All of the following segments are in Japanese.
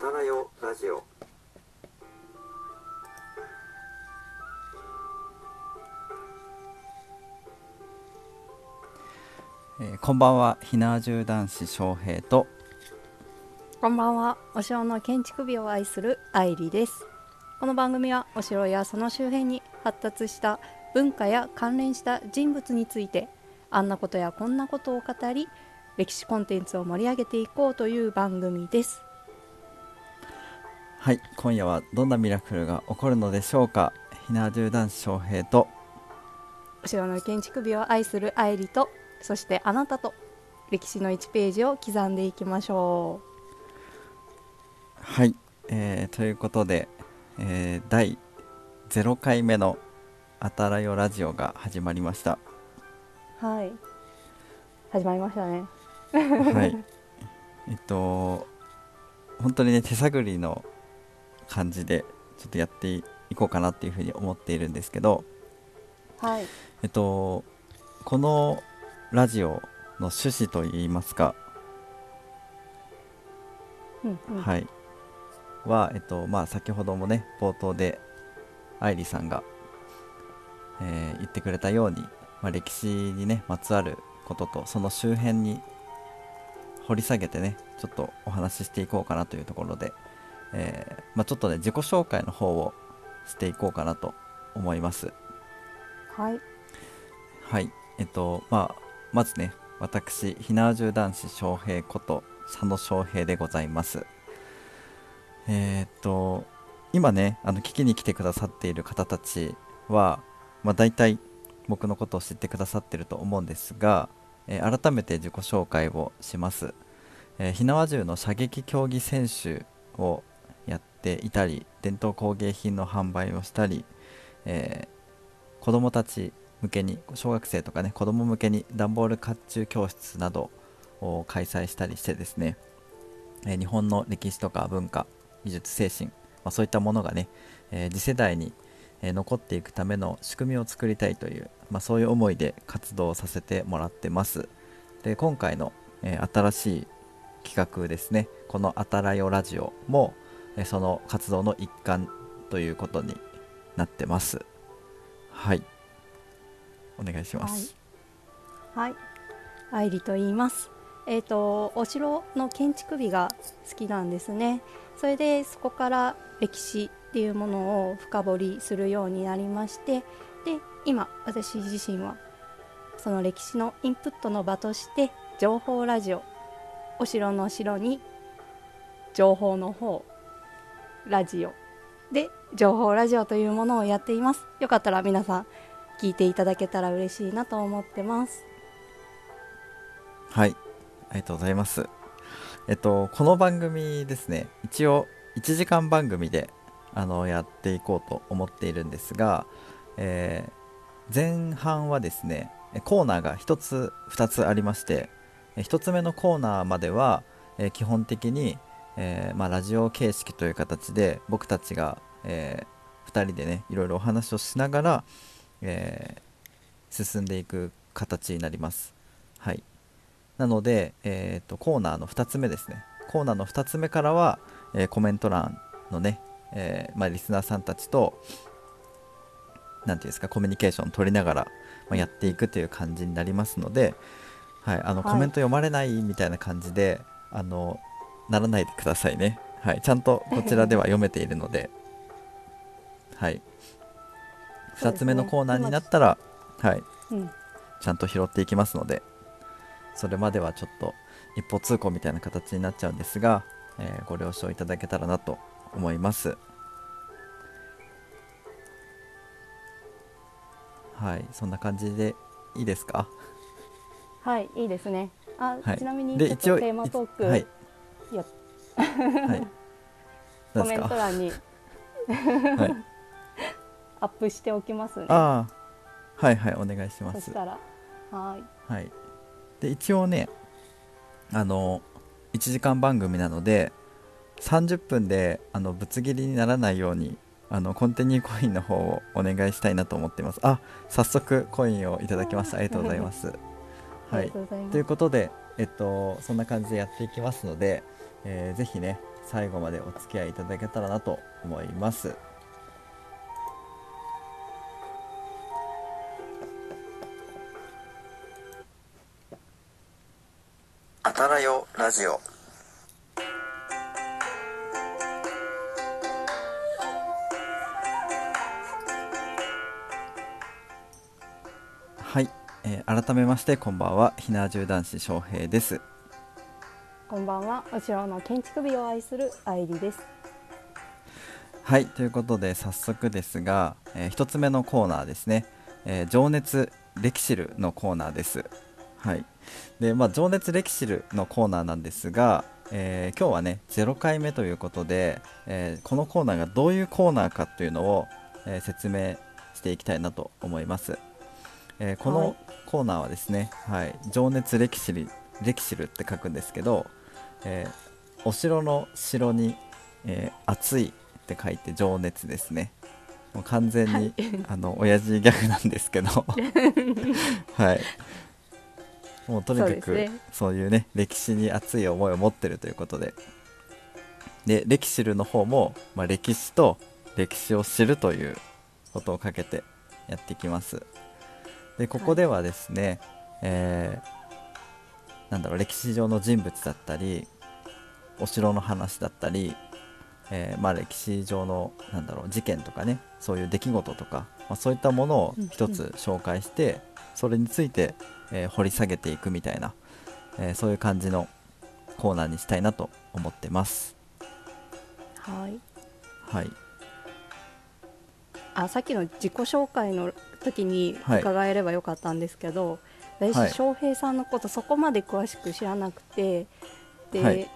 たらよラジオえーこんばんはひなじゅう男子翔平とこんばんは。お城の建築美を愛する愛理です。この番組はお城やその周辺に発達した文化や関連した人物についてあんなことやこんなことを語り歴史コンテンツを盛り上げていこうという番組です。はい今夜はどんなミラクルが起こるのでしょうか？ひなじゅう男子翔平とお城の建築美を愛する愛理とそしてあなたと歴史の1ページを刻んでいきましょはい、えーということで、えー第0回目の「あたらよラジオ」が始まりましたう。はい。始まりましたね。はいえっと本当にね手探りの感じでちょっとやっていこうかなっていうふうに思っているんですけどはい。えっとこのラジオの趣旨といいますか、うんうん。はいはえっとまあ先ほどもね冒頭で愛理さんが、えー言ってくれたように、まあ、歴史にねまつわることとその周辺に掘り下げてねちょっとお話ししていこうかなというところで、えーまあ、ちょっとね自己紹介の方をしていこうかなと思います。はい。はい。えっとまあまずね私ひなわじゅう男子翔平こと佐野翔平でございます。えーっと今ねあの聞きに来てくださっている方たちは、まあ、大体僕のことを知ってくださってると思うんですが、えー改めて自己紹介をします、えー、火縄銃の射撃競技選手をやていたり伝統工芸品の販売をしたり、えー子どもたち向けに小学生とかね子ども向けに段ボール甲冑教室などを開催したりしてですね、えー日本の歴史とか文化技術精神、まあ、そういったものがね、えー次世代に、残っていくための仕組みを作りたいという、まあ、そういう思いで活動させてもらってます。で今回の、えー新しい企画ですねこの「あたらよラジオも」その活動の一環ということになってます。はい。お願いします。はい、愛理と言います。えっ、とお城の建築美が好きなんですね。それでそこから歴史っていうものを深掘りするようになりまして、で今私自身はその歴史のインプットの場として情報ラジオ、お城の城に情報の方ラジオで情報ラジオというものをやっています。よかったら皆さん聞いていただけたら嬉しいなと思ってます。はい、ありがとうございます。えっと、この番組ですね、一応1時間番組であのやっていこうと思っているんですが、えー前半はですね、えコーナーが1つ、2つありまして、え1つ目のコーナーまでは、えー基本的に、えーまあ、ラジオ形式という形で僕たちが、え2人でね、いろいろお話をしながら、えー進んでいく形になります。はい。なので、えー、とコーナーの2つ目ですねコーナーの2つ目からは、えーコメント欄のね、えーまあ、リスナーさんたちとなんていうんですかコミュニケーションを取りながら、まあ、やっていくという感じになりますので、はい、あのはいコメント読まれないみたいな感じで、あのならないでくださいね、はい、ちゃんとこちらでは読めているので、はい、2そうですねつ目のコーナーになったら、はい、うん、ちゃんと拾っていきますので。それまではちょっと一歩通行みたいな形になっちゃうんですが、えーご了承いただけたらなと思います。はい。そんな感じでいいですか？はい、いいですね。あ、はい。ちなみにちょっとテーマトーク、はいやはい。コメント欄に。はい。アップしておきますね。ああはいはいお願いします。そしたら、はい、はい。で一応ねあの1時間番組なので30分であのぶつ切りにならないようにあのコンティニューコインの方をお願いしたいなと思っています。あ早速コインをいただきましたありがとうございます。はい。ありがとうございます。ということでえっとそんな感じでやっていきますので、えーぜひね最後までお付き合いいただけたらなと思います。あたらよラジオ。はい、えー改めましてこんばんは。ひなじゅう男子翔平ですこんばんは。お城の建築美を愛する愛理です。はいということで早速ですが、え1つ目のコーナーですね「えー情熱歴史る」のコーナーです。はい。でまあ情熱歴史るのコーナーなんですが、えー今日はね0回目ということで、えーこのコーナーがどういうコーナーかというのを、えー説明していきたいなと思います、えーこはい。のコーナーはですね、はい、情熱歴史る歴史るって書くんですけど、えーお城の城に、えー熱いって書いて情熱ですね。もう完全に、はい。あの親父ギャグなんですけど。はい。もうとにかくね。そういうね歴史に熱い思いを持ってるということで。で歴史るの方も、まあ、歴史と歴史を知るということをかけてやっていきます。でここではですね、えーなんだろう歴史上の人物だったりお城の話だったり、えーまあ、歴史上のなんだろう事件とかねそういう出来事とか、まあ、そういったものを一つ紹介して、それについて、えー掘り下げていくみたいな、えーそういう感じのコーナーにしたいなと思ってます。はい。はい、あさっきの自己紹介の時にはい。伺えればよかったんですけど、私、はい。翔平さんのことそこまで詳しく知らなくてで、はい。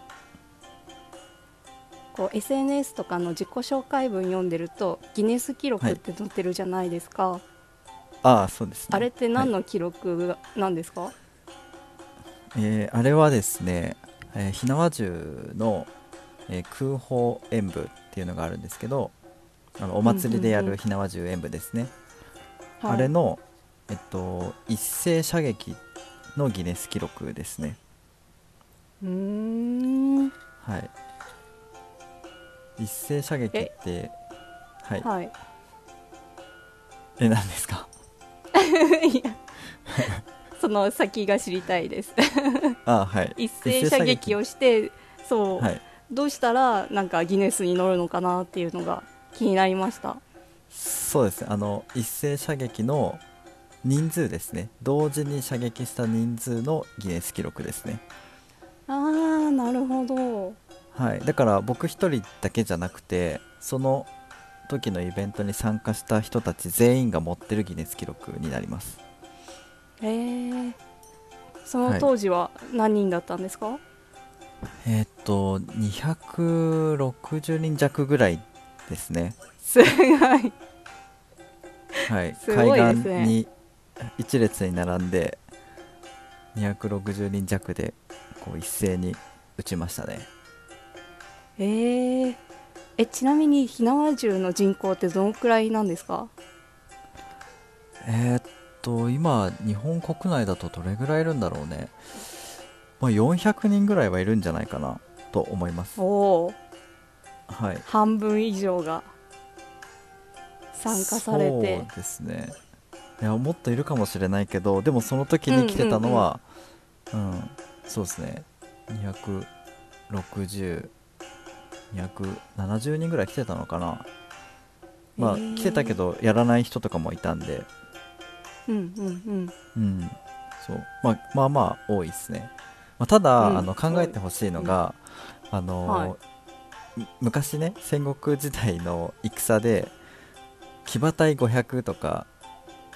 こう SNS とかの自己紹介文読んでるとギネス記録って載ってるじゃないですか、ああそうですね。あれって何はいの記録なんですか、えーあれはですね、えー火縄銃の、えー空砲演舞っていうのがあるんですけどあのお祭りでやうんうんうん。る火縄銃演舞ですね、はい。あれの、えっと、一斉射撃のギネス記録ですね。うーん。はい。一斉射撃ってはい。はい。え何ですか？いや。その先が知りたいです。あはい。一斉射撃をしてそう、はい。どうしたらなんかギネスに乗るのかなっていうのが気になりました。そうですね。あの一斉射撃の人数ですね。同時に射撃した人数のギネス記録ですね。あーなるほど。はい、だから僕一人だけじゃなくてその時のイベントに参加した人たち全員が持ってるギネス記録になります。へえそはいの当時は何人だったんですか、えーっと260人弱ぐらいですね。すごい。はいすごいですね。海岸に一列に並んで260人弱でこう一斉に撃ちましたね。えー、えちなみに火縄銃の人口ってどのくらいなんですか？えーっと今日本国内だとどれぐらいいるんだろうね、まあ、400人ぐらいはいるんじゃないかなと思います。おおはい。半分以上が参加されて。そうですねいやもっといるかもしれないけどでもその時に来てたのはうん,、そうですね。260270人ぐらい来てたのかな。まあ、へー。来てたけどやらない人とかもいたんで。うんうんうん。そう。まあまあまあ多いですね、まあ、ただ、うん。あの考えてほしいのが、あのはい。む昔ね戦国時代の戦で騎馬隊500とか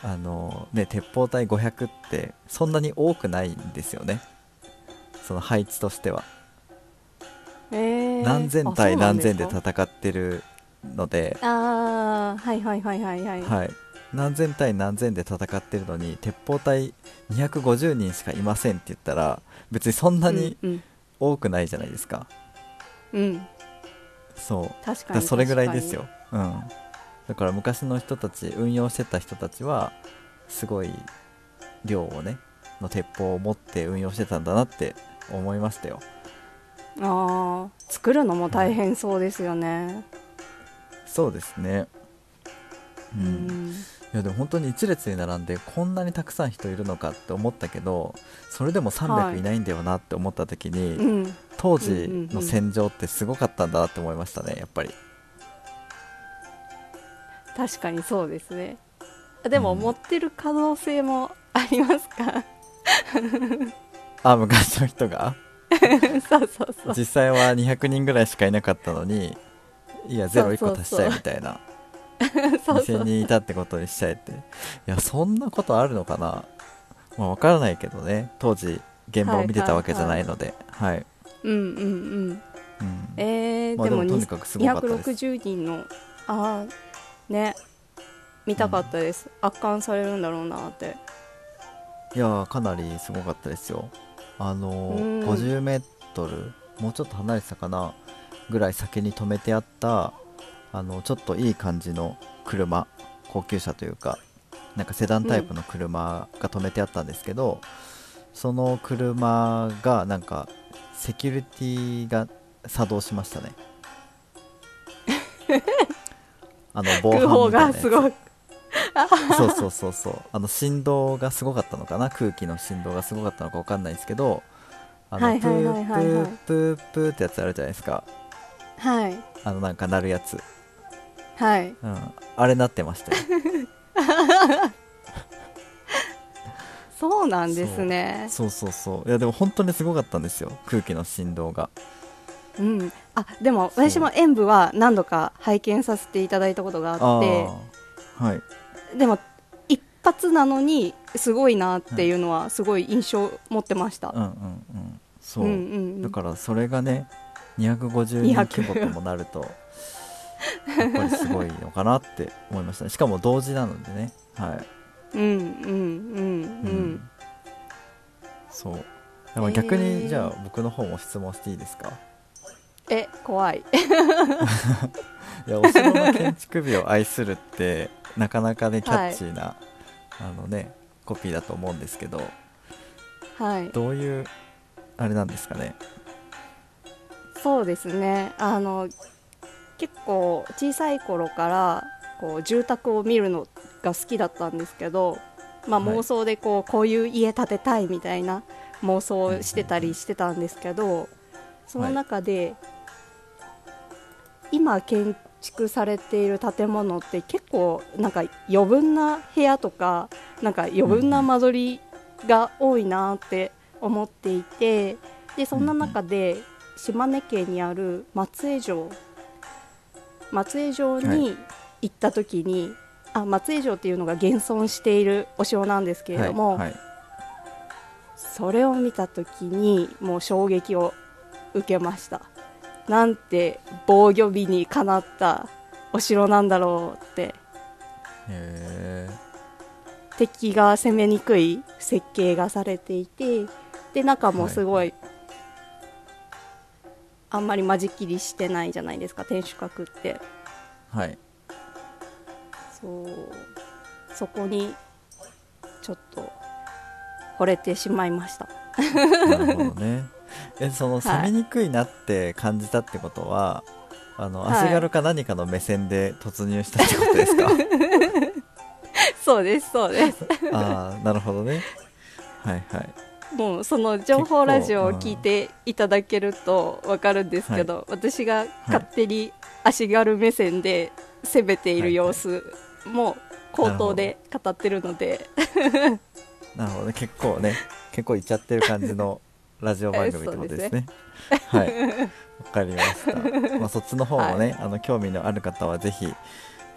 あのね鉄砲隊500ってそんなに多くないんですよね。その配置としては、うんえー、何千対何千で戦ってるので。ああはいはいはいはいはい、はい、何千対何千で戦ってるのに鉄砲隊250人しかいませんって言ったら別にそんなにうん多くないじゃないですか、うん、う。んそう確かに。それぐらいですよ、うん、だから昔の人たち運用してた人たちはすごい量をねの鉄砲を持って運用してたんだなって思いましたよ。ああ作るのも大変そうですよね。そうですね。う、うん。ん、いやでも本当に一列に並んでこんなにたくさん人いるのかって思ったけどそれでもはい300いないんだよなって思った時に、うん、当時の戦場ってすごかったんだなって思いましたねやっぱり確かにそうですね。でも、うん持ってる可能性もありますか？あ昔の人が？そうそうそう。実際は200人ぐらいしかいなかったのにいやゼロ1個足しちゃえそうそうそうみたいな。そうそう。2000人いたってことにしちゃえって。いやそんなことあるのかな？まあ分からないけどね。当時現場を見てたわけじゃないので。はい、うんうんうん。うん。えーまあ、ででもとにかくすごかったです。260人のああね見たかったです、圧巻されるんだろうなって。いやーかなりすごかったですよ。あのーうん。50メートルもうちょっと離れてたかなぐらい先に止めてあったあのちょっといい感じの車高級車というかなんかセダンタイプの車が止めてあったんですけど、その車がなんかセキュリティが作動しましたね あの 防犯みたいなやつ。がすごい。そうそうそうそう。あの振動がすごかったのかな？空気の振動がすごかったのか分かんないですけど。あのはいはいはいはい。はいプープープーってやつあるじゃないですか。はい。あのなんか鳴るやつ、はい。うん、あれなってましたよ。そうなんですね。そうそうそう。いやでも本当にすごかったんですよ。空気の振動がうん。あでも私も演舞は何度か拝見させていただいたことがああって。あはい。でも一発なのにすごいなっていうのはすごい印象持ってました、うんうんうん。そう、うんうんうん。だからそれがね250人規模ともなるとやっぱりすごいのかなって思いましたね。しかも同時なのでね。はい。うんうんうんううん。そう。でも逆えー。にじゃあ僕の方も質問していいですか？え怖い。いやお城の建築美を愛するってなかなかねキャッチーな、あのねコピーだと思うんですけどはい。どういうあれなんですかね？そうですね。あの結構小さい頃からこう住宅を見るのが好きだったんですけど、まあ、はい。妄想でこうこういう家建てたいみたいな妄想をしてたりしてたんですけどその中で、今建築されている建物って結構なんか余分な部屋とかなんか余分な間取りが多いなって思っていてでそんな中で島根県にある松江城。松江城はに行った時に、あ松江城っていうのが現存しているお城なんですけれども、はいはい、それを見た時にもう衝撃を受けましたなんて防御美にかなったお城なんだろうって。敵が攻めにくい設計がされていてで中もすごい、あんまり間仕切りしてないじゃないですか天守閣って。はい。そう。そこにちょっと惚れてしまいました。なるほどね えそのはい攻めにくいなって感じたってことは、あのはい。足軽か何かの目線で突入したってことですか？そうですそうです。ああなるほどね。はいはい。もうその情報ラジオを聞いていただけると分かるんですけど、私が勝手に足軽目線で攻めている様子も口頭で語ってるので、なるほどね。結構ね。結構いっちゃってる感じのラジオ番組ってことですね。はい。わかりました、まあ、そっちの方もね、あの興味のある方はぜひ、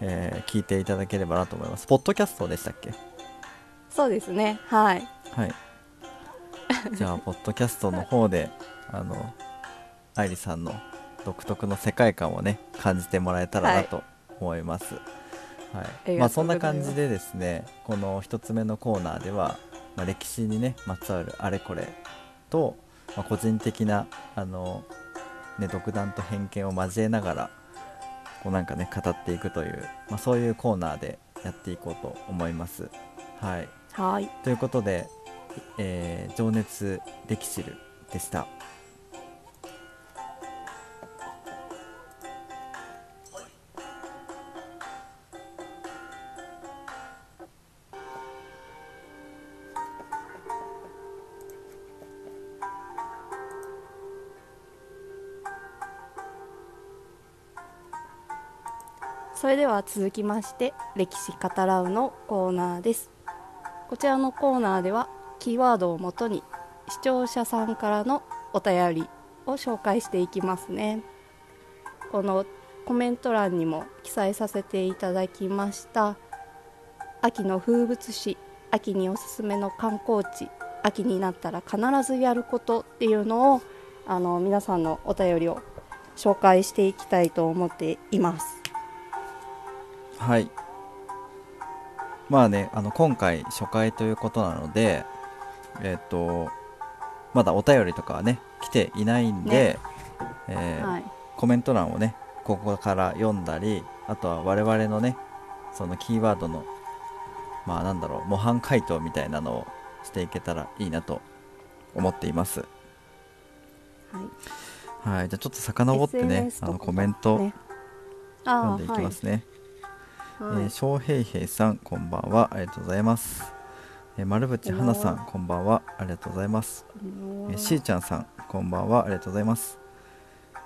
えー聞いていただければなと思います。ポッドキャストでしたっけ？そうですね。はい。はい。じゃあポッドキャストの方であの愛理さんの独特の世界観をね感じてもらえたらなと思います、はい。りまあ、そんない感じでですねこの一つ目のコーナーでは、まあ、歴史にねまつわるあれこれと、まあ、個人的なあの、ね、独断と偏見を交えながらこうなんかね語っていくという、まあ、そういうコーナーでやっていこうと思います。はいはいということで、えー情熱歴史るでした。は続きまして歴史語らうのコーナーです。こちらのコーナーではキーワードをもとに視聴者さんからのお便りを紹介していきますね。このコメント欄にも記載させていただきました秋の風物詩秋におすすめの観光地秋になったら必ずやることっていうのをあの皆さんのお便りを紹介していきたいと思っています。はい。まあねあの今回初回ということなのでえっ、とまだお便りとかはね来ていないんで、えーはい。コメント欄をねここから読んだりあとは我々のねそのキーワードのまあなんだろう模範回答みたいなのをしていけたらいいなと思っています。はい。はい。じゃあちょっと遡ってねあのコメント読んでいきますね。あはい、えー、翔平平さんこんばんは。ありがとうございます、えー、丸渕花さんこんばんは。ありがとうございます、えー、しーちゃんさんこんばんは。ありがとうございます。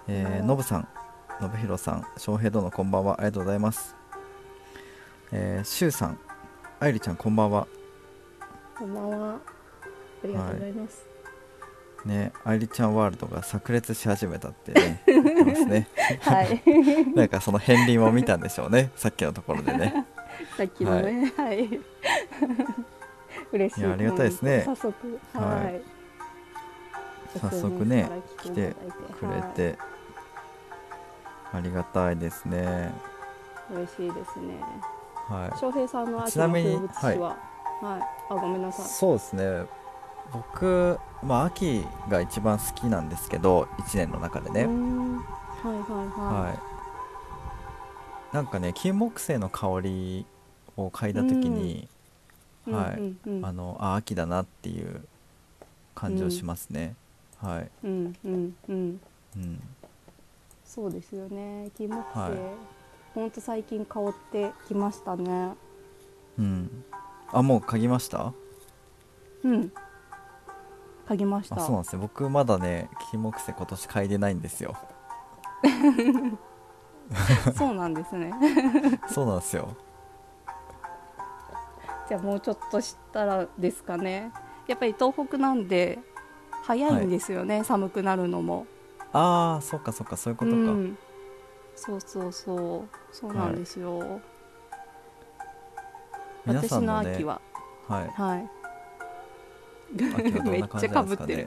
えー、のぶさんのぶひろさん翔平殿こんばんは。ありがとうございます。えー、しゅうさんあいりちゃんこんばんは。こんばんは。ありがとうございます、ねあいりちゃんワールドが炸裂し始めたってね 言ってますね。はい。なんかその片鱗を見たんでしょうねさっきのところでね。さっきのねはい、嬉しい。いやありがたいですね。早速。ははい。い早速ね来てから来ていただいてくれて、ありがたいですね。はい嬉しいですね。はい。翔平さんの秋ちなみにの風物詩ははい、あごめんなさい。そうですね僕、まあ、秋が一番好きなんですけど1年の中でね、うー。んはいはいははい。なんかね金木犀の香りを嗅いだ時に、いはい。うんうんうん。あのあ秋だなっていう感じをしますね、はい、うんうんうん。うん、そうですよね。金木犀、はい。ほんと最近香ってきましたね。うん、あもう嗅ぎました？うん嗅ぎました。あそうなんですね僕まだね金木犀今年嗅いでないんですよ。そうなんですね。そうなんですよ。じゃあもうちょっとしたらですかね。やっぱり東北なんで早いんですよね、寒くなるのも。ああそっかそっかそういうことか、うん、そうそうそう。そうなんですよ、皆さ私んの秋は。はい。はい。秋はどんめっな感ちゃじなんですかかぶってるね。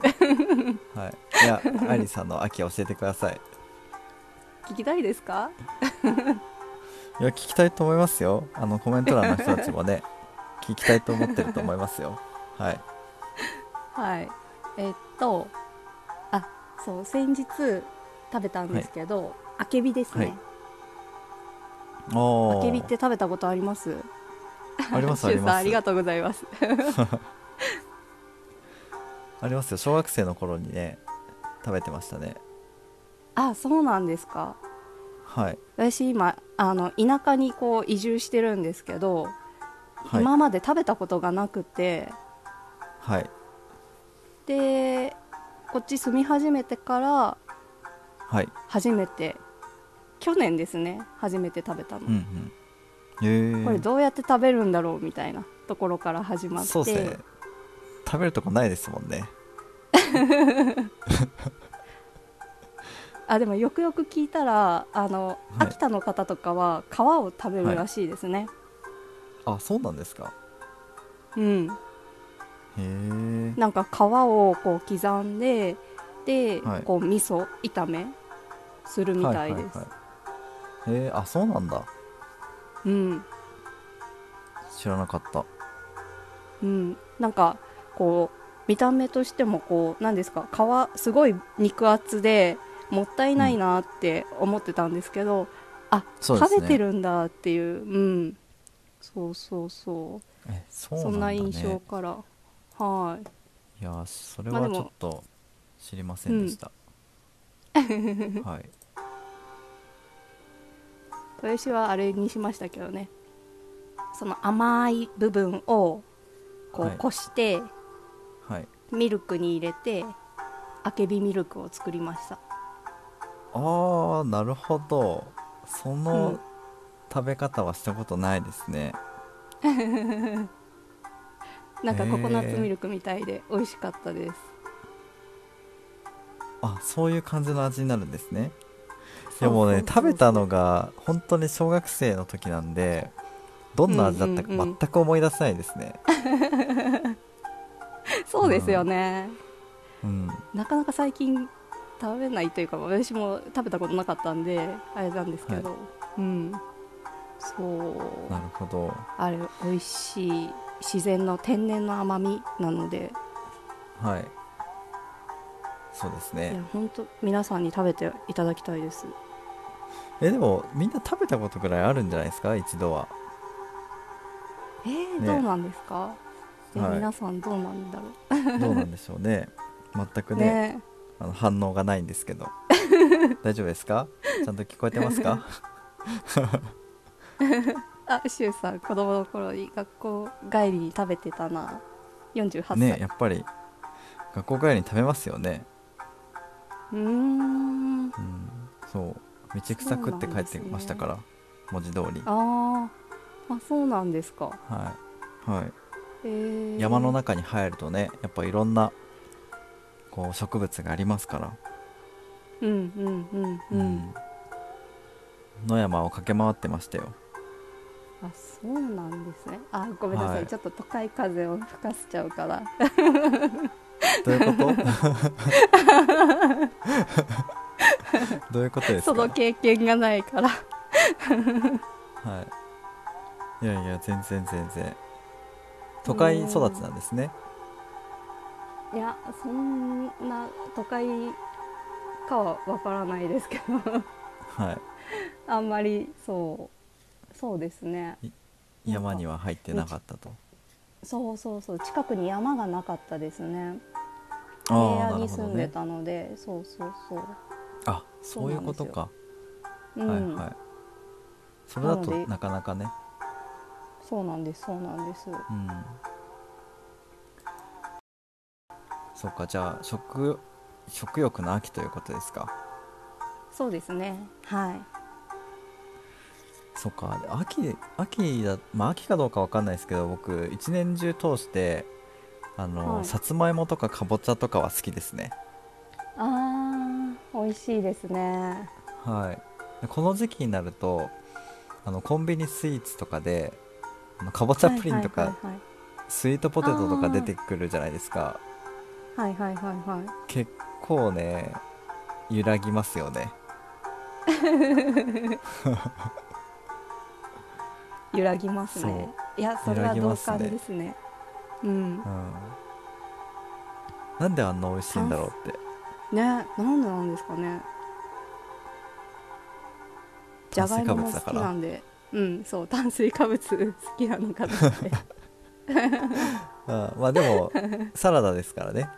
はい。いやアイリさんの秋教えてください。聞きたいですか？いや聞きたいと思いますよ。あのコメント欄の人たちもね聞きたいと思ってると思いますよ。はい。はい。えっとあそう先日食べたんですけど、あけびですね、はい。あけびって食べたことあります？ありますあります。ありがとうございます ありますよ。小学生の頃にね食べてましたね。あそうなんですか。はい。私今あの田舎にこう移住してるんですけど、はい。今まで食べたことがなくて。はい。でこっち住み始めてからはい。初めて去年ですね初めて食べたの、うんうん。これどうやって食べるんだろうみたいなところから始まって。そうですね食べるとこないですもんね。あでもよくよく聞いたらあの、はい。秋田の方とかは皮を食べるらしいですね、あそうなんですか。うん。へえ。なんか皮をこう刻んでで、はい。こう味噌炒めするみたいです、はいへえあそうなんだ。うん。知らなかった。うん。なんかこう見た目としてもこうなんですか皮すごい肉厚でもったいないなって思ってたんですけど、うですね。食べてるんだっていううん。そうそうそう。えそうそなんな印象から。はい。いやそれはちょっと知りませんでした、はい。私はあれにしましたけどね。その甘い部分をこはい。うこして、はいミルクに入れてあけびミルクを作りました。ああなるほど。その食べ方はしたことないですね。なんかココナッツミルクみたいで美味しかったです、あそういう感じの味になるんですね。いそうやもう。ね食べたのが本当に小学生の時なんでどんな味だったか全く思い出せないですね そうですよね、うん。なかなか最近食べないというか私も食べたことなかったんであれなんですけど、うん。そう。なるほど。あれ美味しい自然の天然の甘みなので。はい。そうですいやね本当皆さんに食べていただきたいです。えでもみんな食べたことぐらいあるんじゃないですか？一度は。えーね。どうなんですか、えはい。皆さんどうなんだろどうなんでしょうね。全くうねね。あの反応がないんですけど。大丈夫ですか？ちゃんと聞こえてますか？あしゅうさん子供の頃に学校帰りに食べてたな。48歳、ねやっぱり学校帰りに食べますよね。うーん。うん。そう。道草食って帰ってましたから、文字通り。あー。あそうなんですか、はい、はい、えー山の中に入るとねやっぱいろんなこう植物がありますから、うんうんうん。うん、野山を駆け回ってましたよ。あそうなんですね。あごめんなさい、はい。ちょっと都会風を吹かせちゃうから。どういうこと？どういうことですか？その経験がないから。はい。いやいや全然全然都会育ちなんですね。いやそんな都会かはわからないですけど。はい。あんまりそうそうですね。山には入ってなかったと。そうそうそう。近くに山がなかったですね。平野に住んでねたので、そうそうそう。あそういうことか、うん、はいはい。それだとなかなかねそうなんですそうなんです。うん。そうかじゃあ食食欲の秋ということですか？そうですね。はい。そうか秋秋だまあ秋かどうかわかんないですけど僕一年中通してあの、はい。さつまいもとかかぼちゃとかは好きですね。あー美味しいですね。はい。でこの時期になるとあのコンビニスイーツとかであのかぼちゃプリンとか、はいスイートポテトとか出てくるじゃないですか。はいはいはいはい。結構ね揺らぎますよね。揺らぎますね。いやそれは同感ですね。うん。うん。なんであんな美味しいんだろうって。ね。なんでなんですかね。じゃがいもも好きなんでうんそう炭水化物好きなのかなって。あまあでもサラダですからね。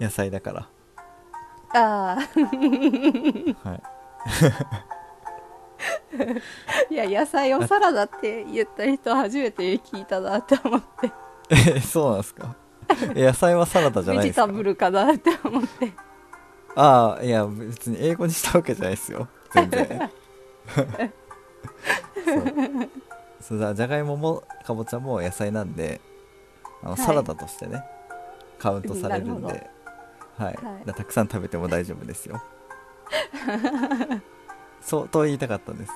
野菜だから。ああ。はい。いや野菜をサラダって言った人初めて聞いたなって思って。えそうなんですか？え野菜はサラダじゃベないですか？ジタブルかなって思って。ああいや別に英語にしたわけじゃないですよ。全然 そう。そうだじゃがいももかぼちゃも野菜なんであの、はい。サラダとしてねカウントされるんなるではい、はい。だたくさん食べても大丈夫ですよ。そうと言いたかったんです。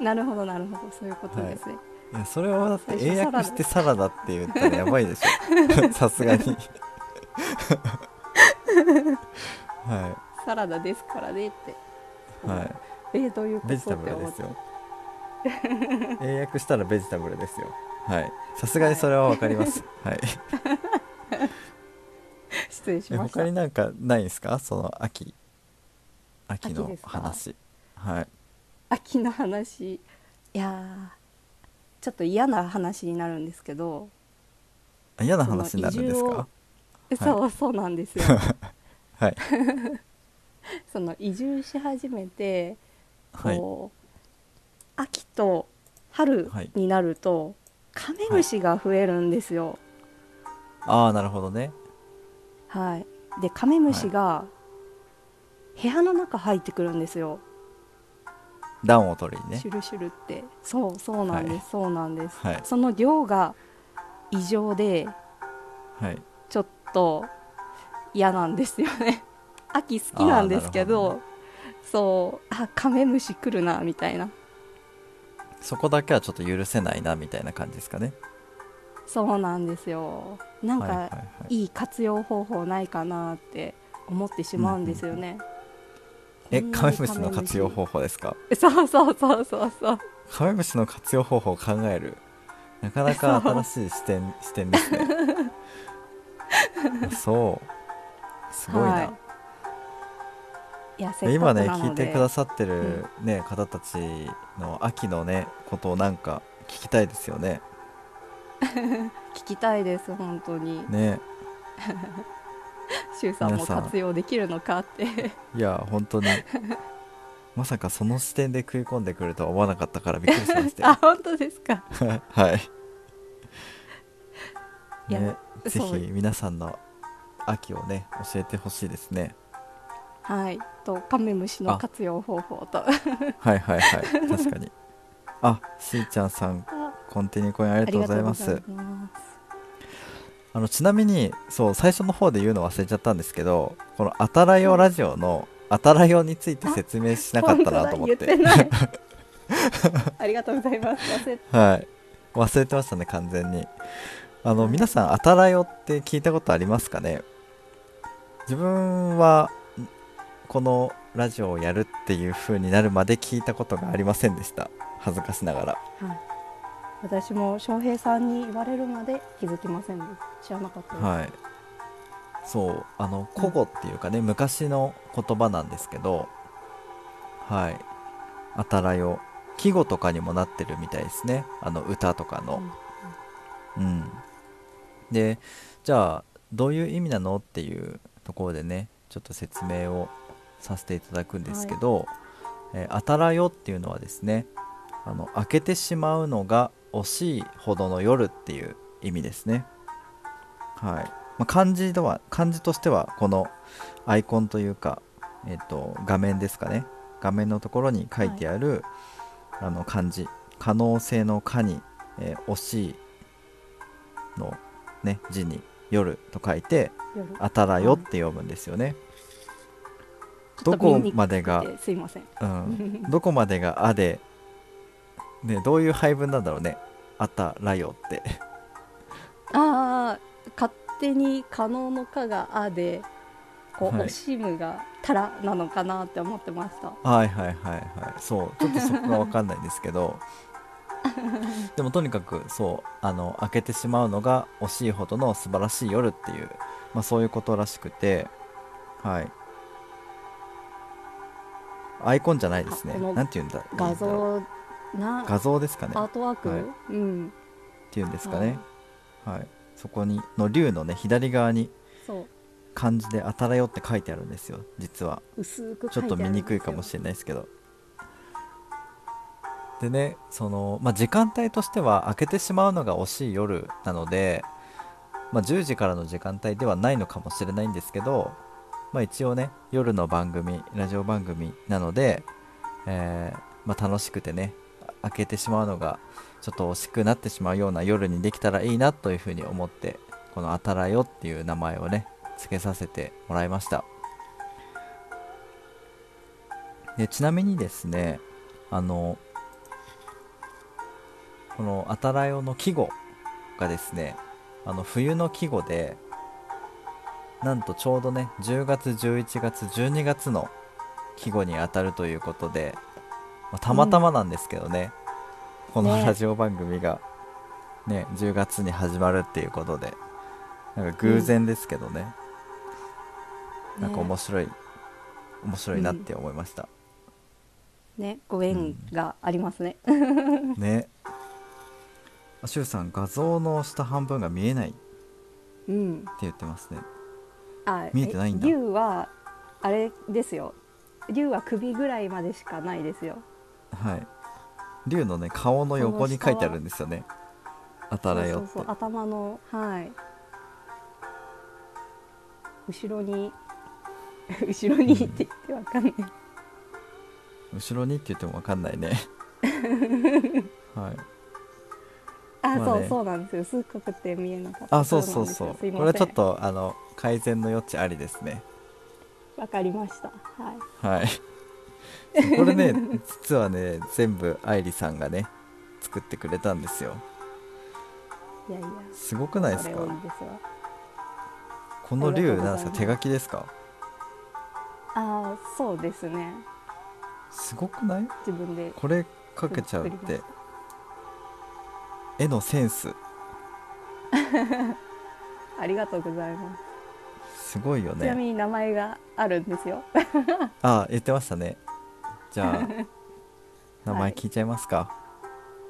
なるほどなるほど。そういうことですね、い。やそれをだって英最初サラダ。訳してサラダって言ったらやばいでしょ。さすがに。はサラダですからねって。いはいえーどういうことベジタブルですよ。英訳したらベジタブルですよ。はい。さすがにそれはわかります。はい。失礼しえました。他になんかないですか？その秋。秋の話。はい。秋の話。いやーちょっと嫌な話になるんですけど。あ嫌な話になるんですか？えそうそうなんですよ。はい。その移住し始めてはい。こう秋と春はい。になると、カメムシが増えるんですよ。ああなるほどね。はい、でカメムシが部屋の中入ってくるんですよ。暖を取りにね。シュルシュルって。そうそうなんです、はい。そうなんです、はい。その量が異常ではい。ちょっと嫌なんですよね。秋好きなんですけどあーなるそうあカメムシ来るなみたいな。そこだけはちょっと許せないなみたいな感じですかね。そうなんですよ。なんかはいいい。活用方法ないかなって思ってしまうんですよね、えカメムシの活用法法ですか？そうそうそうそうそう。カメムシの活用方法を考える。なかなか新しい視点視点ですね。そう。すごいな、はい今ね聞いてくださってる、ね方たちの秋のねことをなんか聞きたいですよね。聞きたいです本当に。ね。シュウさんも活用できるのかって。いや本当に。まさかその視点で食い込んでくるとは思わなかったからびっくりしましたよ あ本当ですか。はい。ね、ぜひ皆さんの秋をね教えてほしいですねはい。とカメムシの活用方法と。はいはいはい。確かに。あしーちゃんさんコンティニューコインありがとうございます。あのちなみにそう最初の方で言うの忘れちゃったんですけどこの「あたらよラジオ」の「あたらよ」について説明しなかったなと思って。ありがとうございます。忘れてはい。忘れてましたね完全に。あの皆さん「あたらよ」って聞いたことありますかね？自分はんこのラジオをやるっていう風になるまで聞いたことがありませんでした。恥ずかしながら。はい。私も翔平さんに言われるまで気づきませんで知らなかったです、はい。そうあの古語っていうかね、昔の言葉なんですけどはい「あたらよ」季語とかにもなってるみたいですね。あの歌とかの、うん、でじゃあどういう意味なのっていうところでねちょっと説明をさせていただくんですけど「えーあたらよ」っていうのはですねあの開けてしまうのが惜しいほどの夜っていう意味ですね。はい、まあ、漢字とは漢字としてはこのアイコンというか、えっと画面ですかね。画面のところに書いてある、あの漢字。可能性の「可」に、えー惜しいの、ね、字に「夜」と書いて夜「あたらよ」って読むんですよね、どこまでがすいません。うん、どこまでが「あ」で、ね、どういう配分なんだろうね「あたらよ」って。ああ勝手に可能の「か」が「あ」でこう、はい。惜しむが「たら」なのかなって思ってました。はいはいはいはい。そうちょっとそこが分かんないんですけど。でもとにかくそうあの開けてしまうのが惜しいほどの素晴らしい夜っていう、まあ、そういうことらしくて。はいアイコンじゃないですね。なんて言うんだ画像な画像ですかね。アートワーク、はい。うん。っていうんですかね。はい。そこにの竜のね左側に漢字で「あたらよ」って書いてあるんですよ実は。薄くちょっと見にくいかもしれないですけど。でねその、まあ、時間帯としては開けてしまうのが惜しい夜なので、まあ、10時からの時間帯ではないのかもしれないんですけど、まあ、一応ね夜の番組ラジオ番組なので、えーまあ、楽しくてね開けてしまうのがちょっと惜しくなってしまうような夜にできたらいいなというふうに思ってこの「あたらよ」っていう名前をね付けさせてもらいました。でちなみにですねあのこの「あたらよ」の季語がですねあの冬の季語でなんとちょうどね10月11月12月の季語に当たるということで、まあたまたまなんですけどね、このね。ラジオ番組がね10月に始まるっていうことでなんか偶然ですけどね、なんか面白い面白いなって思いました、ねご縁がありますね、ね。あしゅうさん画像の下半分が見えないってうん。言ってますねあ見えてないんだ。え竜はあれですよ。竜は首ぐらいまでしかないですよ。はい。竜のね顔の横に書いてあるんですよね。あたらよって。頭のはい。後ろに 後ろにって言ってわかんない、後ろにって言っても分かんないね。はい。あ、まあね。そうそうなんですよ。すっごくて見えなかった。あそうそうそう。これはちょっとあの改善の余地ありですね。わかりました。はい。はい。これね 実はね全部愛理さんがね作ってくれたんですよ。いやいや。すごくないですか？この竜なんです。か手書きですか？あーそうですね。すごくない？自分でこれかけちゃうって。絵のセンス。ありがとうございますすごいよちなみねに名前があるんですよ。あ言ってましたね。じゃあ 名前聞いちゃいますか、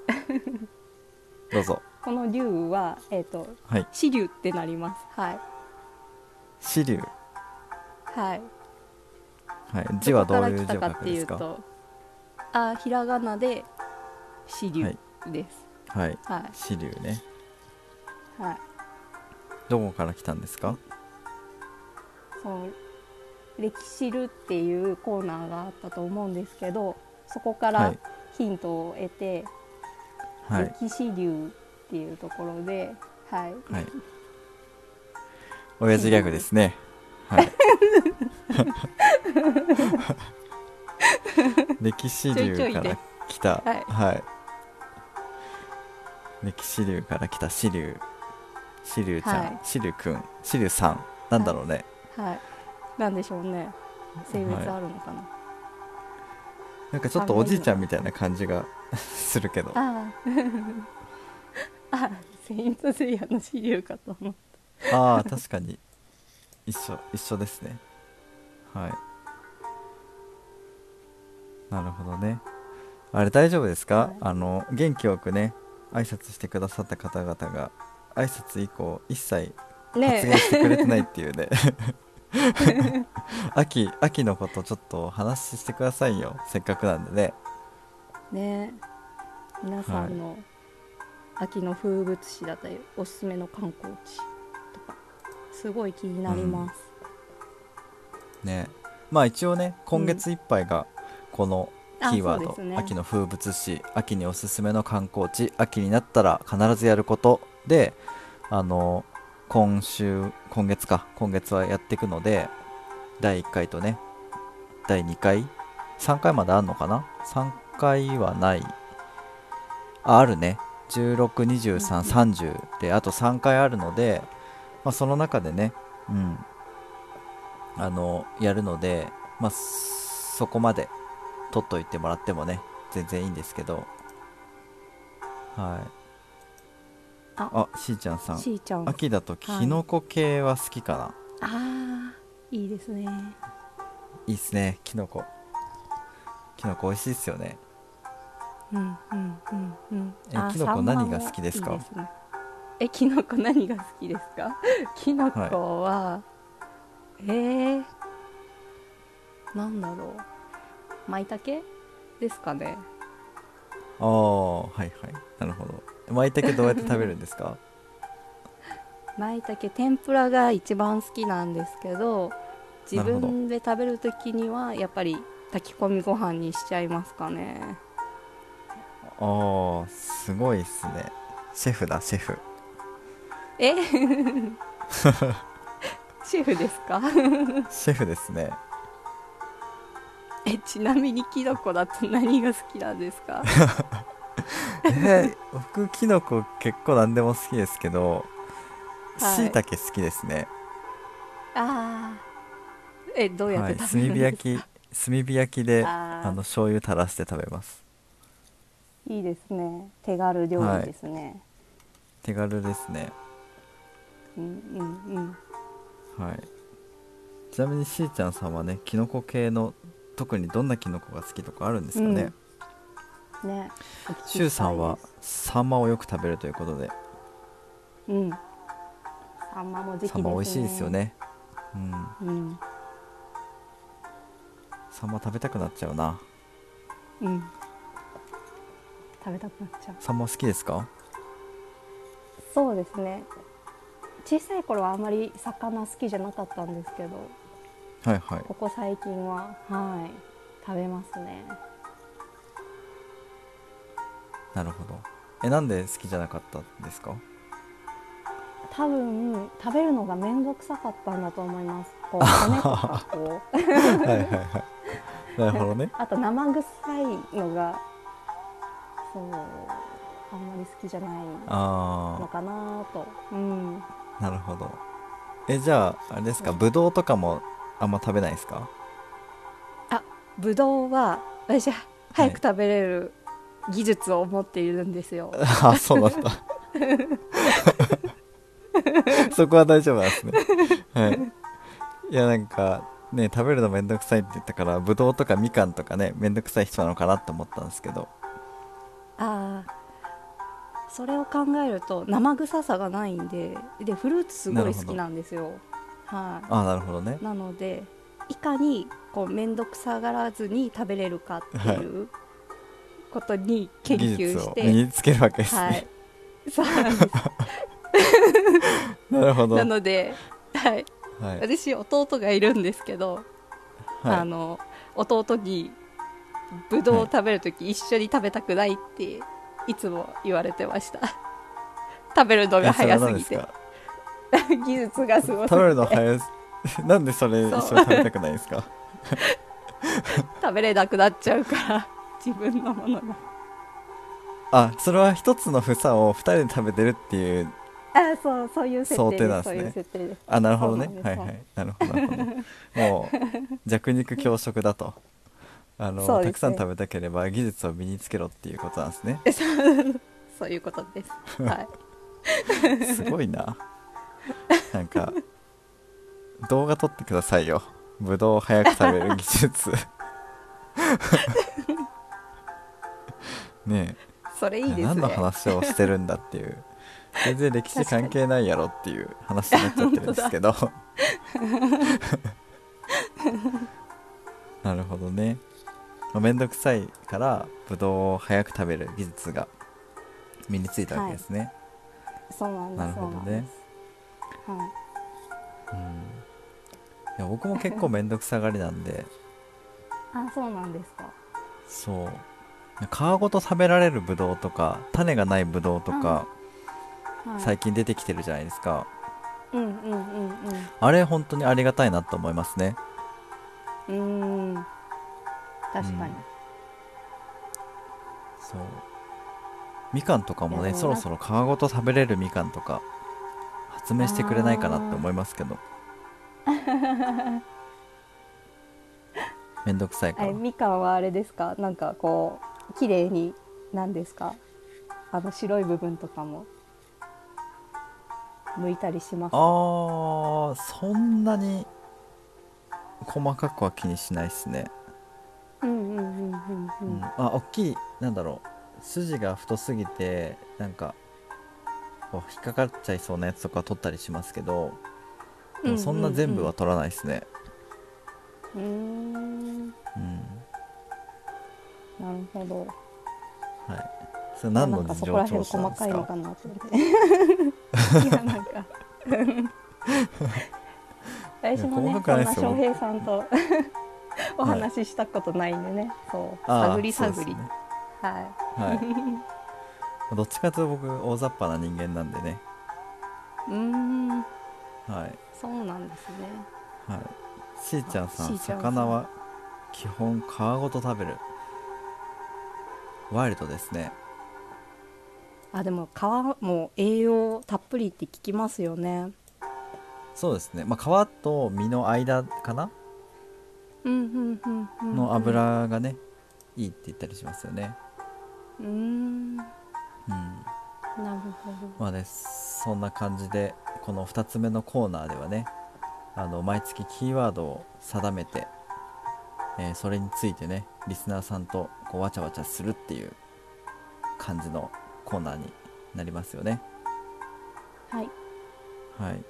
どうぞ。この竜はえっ、とはい。紫竜ってなります。はい。紫龍はい。はい。字はどういう字を書くんですか？いうとあひらがなで紫は竜い。です。はい。はい。紫龍ね。はい。どこから来たんですか？その歴史るっていうコーナーがあったと思うんですけどそこからはい。ヒントを得て、はい。歴史流っていうところではい。はい。親父ギャグですね。はい。歴史流から来た。はいはい。歴史流から来た紫龍紫龍ちゃん、はい。紫龍くん。紫龍さん。なんだろうね、はい。なんでしょうね。性別あるのかな、なんかちょっとおじいちゃんみたいな感じが するけど。ああ。あセイントセイヤの支流かと思っああ確かに。一緒一緒ですね。はい。なるほどね。あれ大丈夫ですか、はい。あの元気よくね挨拶してくださった方々が挨拶以降一切た発言ねしてくれてないっていうね 秋秋のことちょっとお話ししてくださいよ。せっかくなんでね。えね。え皆さんの秋の風物詩だったりおすすめの観光地とかすごい気になります、ね。まあ一応ね今月いっぱいがこのあキーワード、そうですね。秋の風物詩秋におすすめの観光地秋になったら必ずやることであの今週今月か。今月はやっていくので第1回とね第2回。3回まであんのかな？3回はない。ああるね。162330であと3回あるので、まあ、その中でねうん。あのやるので、まあ、そこまで取っといてもらってもね全然いいんですけど。はい。あ。あしーちゃんさん。しーちゃん。あ秋だとキノコ系は好きかな、あーいいですね。いいっすねキノコ。キノコ美味しいっすよね。うんうんうんうん。あえキノコサンマも何が好きですか？いいね。えキノコ何が好きですか？キノコは、えー、なんだろう。舞茸？ですかねああはいはい。なるほど。舞茸どうやって食べるんですか？舞茸天ぷらが一番好きなんですけど自分で食べるときにはやっぱり炊き込みご飯にしちゃいますかね。ああすごいっすね。シェフだシェフ。え？シェフですか？シェフですねえちなみにキノコだと何が好きなんですか？えー僕キノコ結構何でも好きですけどはい。しいたけ好きですね。ああえどうやっはいて食炭火べるんですか、焼き炭火焼きであー。あの醤油垂らして食べます。いいですね。手軽料理ですね、手軽ですね。うんうんうん。はい。ちなみにしーちゃんさんはねキノコ系の特にどんなキノコが好きとかあるんですかね、ね。しゅうさんはお聞きしたいです。サンマをよく食べるということで。うん。サンマも時期ですね。サンマ美味しいですよね。うん。うん。サンマ食べたくなっちゃうな。うん。食べたくなっちゃう。サンマ好きですか？そうですね。小さい頃はあまり魚好きじゃなかったんですけどはいはい。ここ最近ははい食べますね。なるほど。えなんで好きじゃなかったんですか？多分食べるのが面倒くさかったんだと思います。こう骨とかこうはいはいはい。なるほどね。あと生臭いのがそうあんまり好きじゃないのあかなと。うん。あなるほど。えじゃああれですか？ぶどうとかもあんま食べないですか？ぶどうは私は早く食べれる技術を持っているんですよ、あそうなんだ。そこは大丈夫なんですね。はい。いやなんかね食べるのめんどくさいって言ったからぶどうとかみかんとかねめんどくさい人なのかなって思ったんですけど。ああそれを考えると生臭さがないんででフルーツすごい好きなんですよはい、ああなるほどね。なのでいかにこう面倒くさがらずに食べれるかっていうことに研技究して、術を身につけるわけですね、はい。そうなんです。なるほど。なので、はい、はい、私弟がいるんですけど、あはい、の弟にぶどうを食べるとき一緒に食べたくないっていつも言われてました。食べるのが早すぎて 技術がすごす食べるの早すなんでそれ一緒に食べたくないんですか？食べれなくなっちゃうから自分のものが。あそれは一つの房を二人で食べてるっていうあそうそういう設想定です定なんですね。あなるほどね。はいはい。なるほどなるほど。もう弱肉強食だとあの、ね。たくさん食べたければ技術を身につけろっていうことなんですね。そういうことです。はい。すごいな なんか動画撮ってくださいよ。ぶどうを早く食べる技術。ねそれいいですね。え何の話をしてるんだっていう。全然歴史関係ないやろっていう話になっちゃってるんですけど。なるほどね。まあめんどくさいからぶどうを早く食べる技術が身についたわけですね、そうなんです。なるほどねはい。うん。いや僕も結構めんどくさがりなんで。あそうなんですか。そう。皮ごと食べられるぶどうとか種がないぶどうとかはい。最近出てきてるじゃないですか、うんうんうんあれ本当にありがたいなと思いますね。うん。確かに、そう。みかんとかもねそろそろ皮ごと食べれるみかんとか発明してくれないかなって思いますけど。めんどくさいから。みかんはあれですか？なんかこう綺麗になんですか？あの白い部分とかも。剥いたりしますあーそんなに細かくは気にしないですね。うんうんうんうんううんん、あ大きいなんだろう。筋が太すぎてなんかこう引っかかっちゃいそうなやつとかは取ったりしますけどでもそんな全部は取らないですね。うー。んうん、なるほど。はい。それ何の事情聴取なん細ですか？かいのかなと思っていやなんか私もねんな翔平さんと お話ししたことないんでね、そう。あー探り探り、ね。はい。はいどっちかというと僕大雑把な人間なんでね。うーん。はい。そうなんですね。はい。しーちゃんさん魚は基本皮ごと食べる。ワイルドですね。あでも皮も栄養たっぷりって聞きますよね。そうですね。まあ皮と身の間かな？うんうんうんうんの油がねいいって言ったりしますよね。うーん。なうん。るほどまあねそんな感じでこの2つ目のコーナーではねあの毎月キーワードを定めて、えーそれについてねリスナーさんとこうわちゃわちゃするっていう感じのコーナーになりますよね。はい。はい。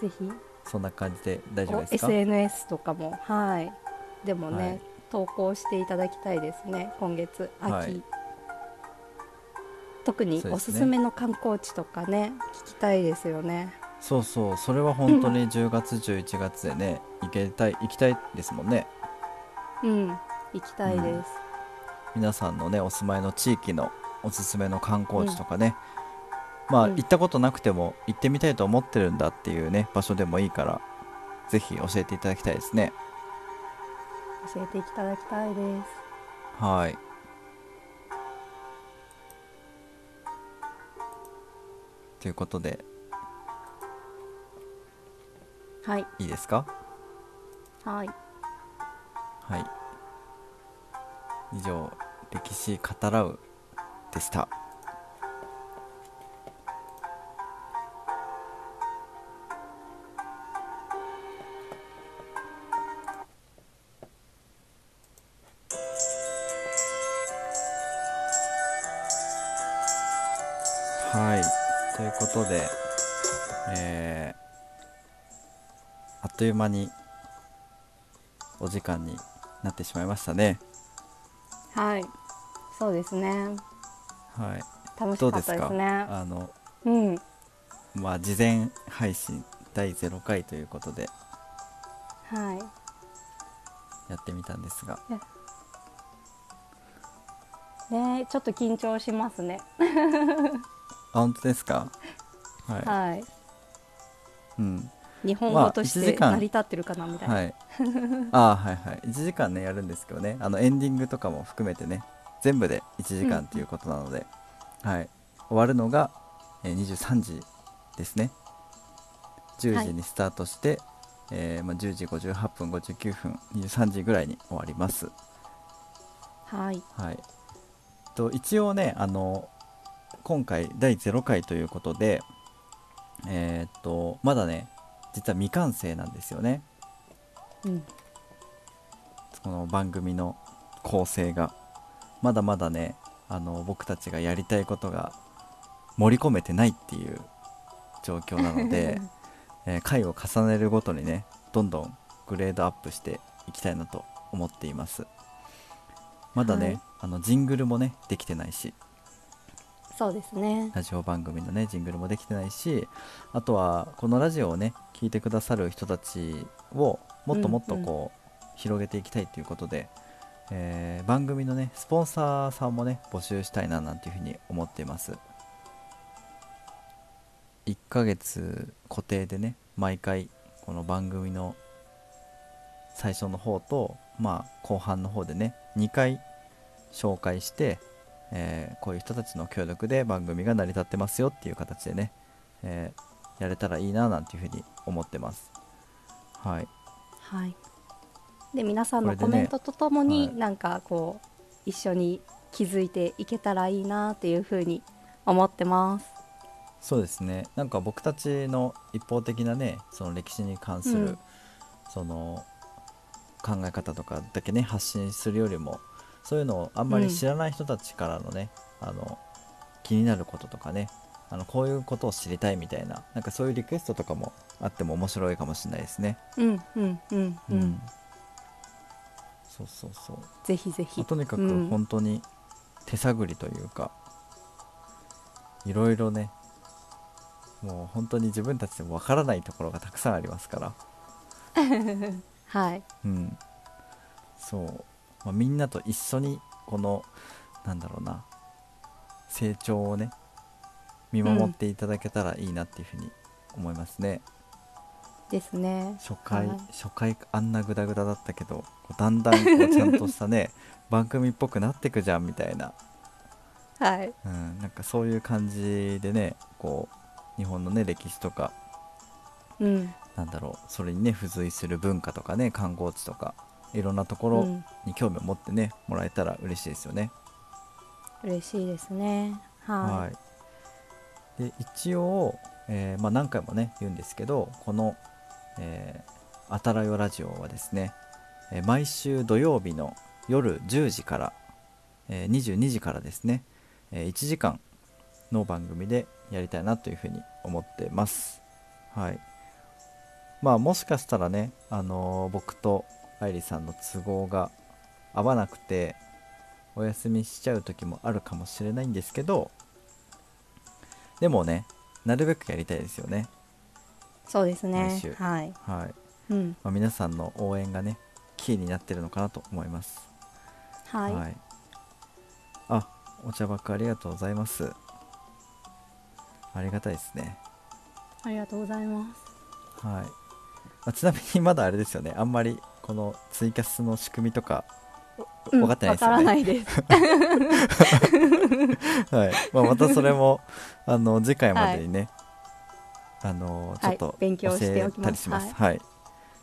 ぜひ。そんな感じで大丈夫おですか？SNS とかも。はい。でもね、はい。投稿していただきたいですね今月秋、はい特におすすめの観光地とかね聞きたいですよね。そうそう。それは本当に10月11月でね行けたい行きたいですもんね。うん。行きたいです、皆さんのねお住まいの地域のおすすめの観光地とかね、まあうん。行ったことなくても行ってみたいと思ってるんだっていうね場所でもいいからぜひ教えていただきたいですね。教えていただきたいです。はいということで。はい。いいですか？はい。はい。以上歴史語らうでしたという間にお時間になってしまいましたね。はい。そうですね。はい。楽しかどうですかったですねあのうん。まあ事前配信第0回ということで。はい。やってみたんですが。ねちょっと緊張しますね。あ本当ですか？はい、はい。うん日本語として成り立ってるかなみたいな、はい。あはいはい。1時間ねやるんですけどね。あのエンディングとかも含めてね全部で1時間っていうことなので、はい。終わるのが、えー23時ですね。10時にスタートして、えーまあ、10時58分59分23時ぐらいに終わります。はい。はい、と一応ねあの今回第0回ということでえーっとまだね実は未完成なんですよね。うん。この番組の構成が。まだまだねあの僕たちがやりたいことが盛り込めてないっていう状況なので、えー回を重ねるごとにねどんどんグレードアップしていきたいなと思っています。まだね、はい。あのジングルもねできてないしそうですね。ラジオ番組のねジングルもできてないしあとはこのラジオをね聞いてくださる人たちをもっともっとこう、広げていきたいということで、えー番組のねスポンサーさんもね募集したいななんていうふうに思っています。1ヶ月固定でね毎回この番組の最初の方とまあ後半の方でね2回紹介してえーこういう人たちの協力で番組が成り立ってますよっていう形でね、えーやれたらいいななんていうふうに思ってます。はい。はい。で皆さんのコメントとともに、はい。なんかこう一緒に気づいていけたらいいなっていうふうに思ってます。そうですね。なんか僕たちの一方的なねその歴史に関する、うん。その考え方とかだけね発信するよりもそういうのをあんまり知らない人たちからのね、あの気になることとかねあのこういうことを知りたいみたいななんかそういうリクエストとかもあっても面白いかもしれないですね。うんうんうん。うん、そうそうそう。ぜひぜひ。まあとにかくうん。本当に手探りというか、いろいろねもう本当に自分たちでもわからないところがたくさんありますから。はい。うん。そう、まあ、みんなと一緒にこのなんだろうな成長をね見守っていただけたらいいなっていうふうに思いますね、ですね。初回、はい。初回あんなグダグダだったけどだんだんこうちゃんとしたね 番組っぽくなってくじゃんみたいな。はい。うん、なんかそういう感じでねこう日本のね歴史とかうん。なんだろうそれにね付随する文化とかね観光地とかいろんなところうんに興味を持ってねもらえたら嬉しいですよね。嬉しいですねはい、はいで一応、えーまあ、何回もね言うんですけどこの「えー、あたらよラジオ」はですね、えー毎週土曜日の夜10時から、えー22時からですね、えー1時間の番組でやりたいなというふうに思ってます。はい。まあもしかしたらね、あのー僕と愛理さんの都合が合わなくてお休みしちゃう時もあるかもしれないんですけどでもねなるべくやりたいですよね。そうですね。毎週。はい。はい。うん。まあ、皆さんの応援がねキーになってるのかなと思います。はい、あお茶爆ありがとうございます。ありがたいですね。ありがとうございます。はい、まあちなみにまだあれですよね。あんまりこのツイキャスの仕組みとかうん分かってないですわよね、からないです。はい。まあ、またそれもあの次回までにね、あのちょっと勉強しておきます。教えたりします。はい、